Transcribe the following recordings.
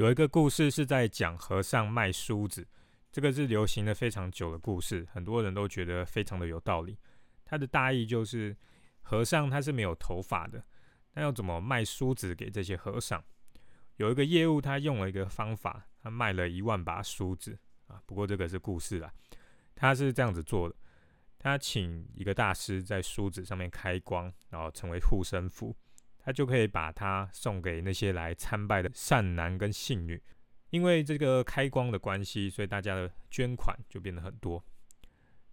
有一个故事是在讲和尚卖梳子，这个是流行的非常久的故事，很多人都觉得非常的有道理。它的大意就是，和尚他是没有头发的，那要怎么卖梳子给这些和尚？有一个业务，他用了一个方法，他卖了一万把梳子啊。不过这个是故事啦，他是这样子做的：他请一个大师在梳子上面开光，然后成为护身符。他就可以把它送给那些来参拜的善男跟信女，因为这个开光的关系，所以大家的捐款就变得很多。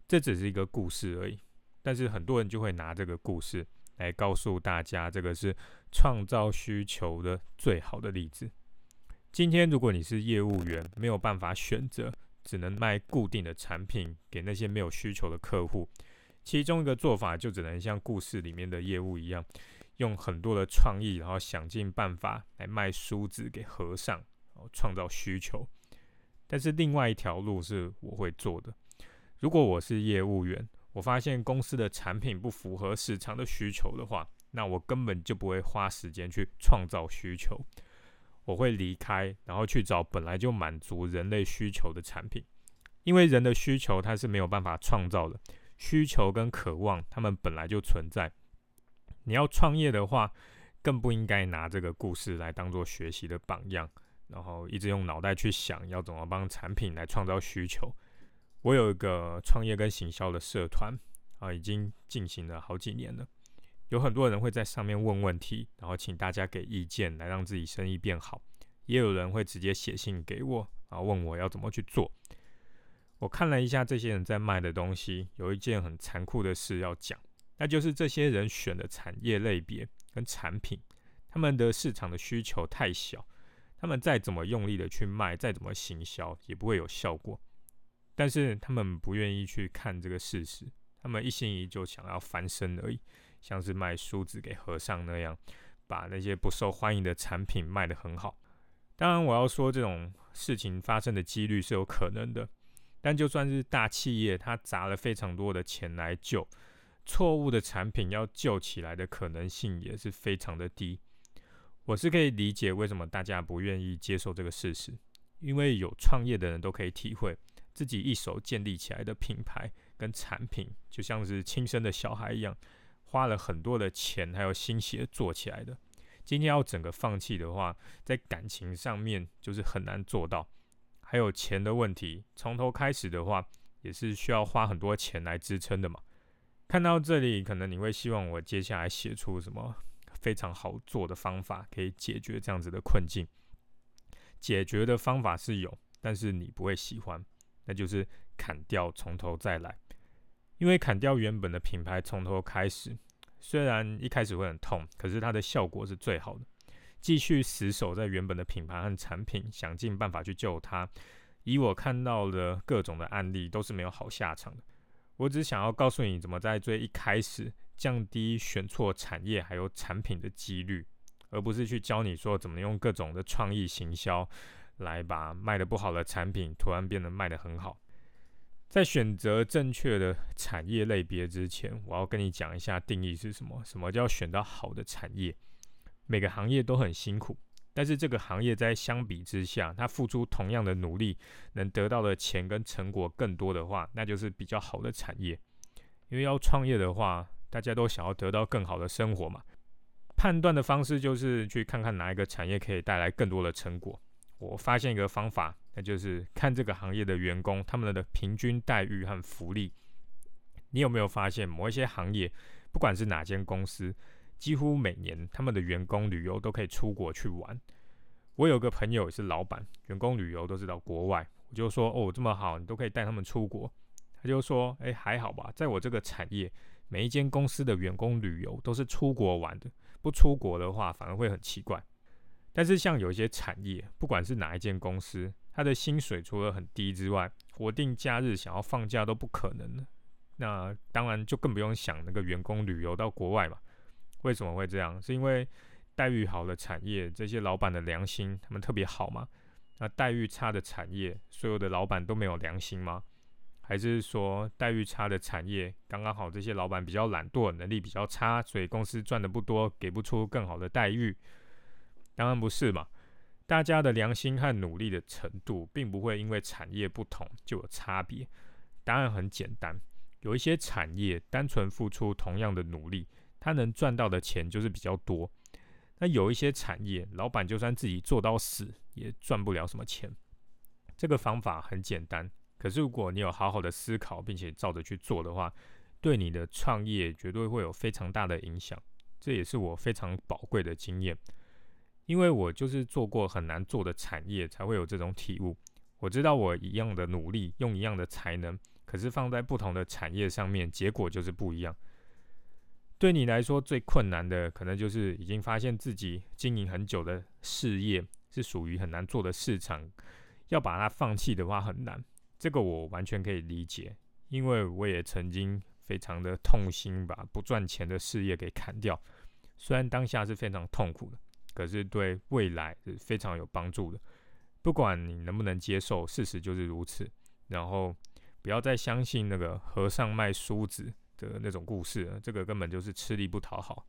这只是一个故事而已，但是很多人就会拿这个故事来告诉大家，这个是创造需求的最好的例子。今天如果你是业务员，没有办法选择，只能卖固定的产品给那些没有需求的客户，其中一个做法就只能像故事里面的业务一样。用很多的创意，然后想尽办法来卖梳子给和尚，然后创造需求。但是另外一条路是我会做的。如果我是业务员，我发现公司的产品不符合市场的需求的话，那我根本就不会花时间去创造需求。我会离开，然后去找本来就满足人类需求的产品，因为人的需求它是没有办法创造的，需求跟渴望它们本来就存在。你要创业的话，更不应该拿这个故事来当做学习的榜样，然后一直用脑袋去想要怎么帮产品来创造需求。我有一个创业跟行销的社团啊，已经进行了好几年了，有很多人会在上面问问题，然后请大家给意见来让自己生意变好。也有人会直接写信给我，然后问我要怎么去做。我看了一下这些人在卖的东西，有一件很残酷的事要讲。那就是这些人选的产业类别跟产品，他们的市场的需求太小，他们再怎么用力的去卖，再怎么行销也不会有效果。但是他们不愿意去看这个事实，他们一心一意就想要翻身而已，像是卖梳子给和尚那样，把那些不受欢迎的产品卖得很好。当然，我要说这种事情发生的几率是有可能的，但就算是大企业，他砸了非常多的钱来救。错误的产品要救起来的可能性也是非常的低。我是可以理解为什么大家不愿意接受这个事实，因为有创业的人都可以体会，自己一手建立起来的品牌跟产品，就像是亲生的小孩一样，花了很多的钱还有心血做起来的。今天要整个放弃的话，在感情上面就是很难做到，还有钱的问题，从头开始的话，也是需要花很多钱来支撑的嘛。看到这里，可能你会希望我接下来写出什么非常好做的方法，可以解决这样子的困境。解决的方法是有，但是你不会喜欢，那就是砍掉，从头再来。因为砍掉原本的品牌，从头开始，虽然一开始会很痛，可是它的效果是最好的。继续死守在原本的品牌和产品，想尽办法去救它。以我看到的各种的案例，都是没有好下场的。我只想要告诉你怎么在最一开始降低选错产业还有产品的几率，而不是去教你说怎么用各种的创意行销来把卖的不好的产品突然变得卖得很好。在选择正确的产业类别之前，我要跟你讲一下定义是什么？什么叫选到好的产业？每个行业都很辛苦。但是这个行业在相比之下，它付出同样的努力，能得到的钱跟成果更多的话，那就是比较好的产业。因为要创业的话，大家都想要得到更好的生活嘛。判断的方式就是去看看哪一个产业可以带来更多的成果。我发现一个方法，那就是看这个行业的员工他们的平均待遇和福利。你有没有发现某一些行业，不管是哪间公司？几乎每年他们的员工旅游都可以出国去玩。我有个朋友也是老板，员工旅游都是到国外。我就说哦，这么好，你都可以带他们出国。他就说，哎，还好吧，在我这个产业，每一间公司的员工旅游都是出国玩的，不出国的话反而会很奇怪。但是像有一些产业，不管是哪一间公司，他的薪水除了很低之外，国定假日想要放假都不可能那当然就更不用想那个员工旅游到国外嘛。为什么会这样？是因为待遇好的产业，这些老板的良心他们特别好吗？那待遇差的产业，所有的老板都没有良心吗？还是说待遇差的产业刚刚好这些老板比较懒惰，能力比较差，所以公司赚的不多，给不出更好的待遇？当然不是嘛。大家的良心和努力的程度，并不会因为产业不同就有差别。答案很简单，有一些产业单纯付出同样的努力，他能赚到的钱就是比较多。那有一些产业，老板就算自己做到死，也赚不了什么钱。这个方法很简单，可是如果你有好好的思考，并且照着去做的话，对你的创业绝对会有非常大的影响。这也是我非常宝贵的经验，因为我就是做过很难做的产业，才会有这种体悟。我知道我一样的努力，用一样的才能，可是放在不同的产业上面，结果就是不一样。对你来说最困难的，可能就是已经发现自己经营很久的事业是属于很难做的市场，要把它放弃的话很难。这个我完全可以理解，因为我也曾经非常的痛心，把不赚钱的事业给砍掉。虽然当下是非常痛苦的，可是对未来是非常有帮助的。不管你能不能接受，事实就是如此。然后不要再相信那个和尚卖梳子。的那种故事，这个根本就是吃力不讨好。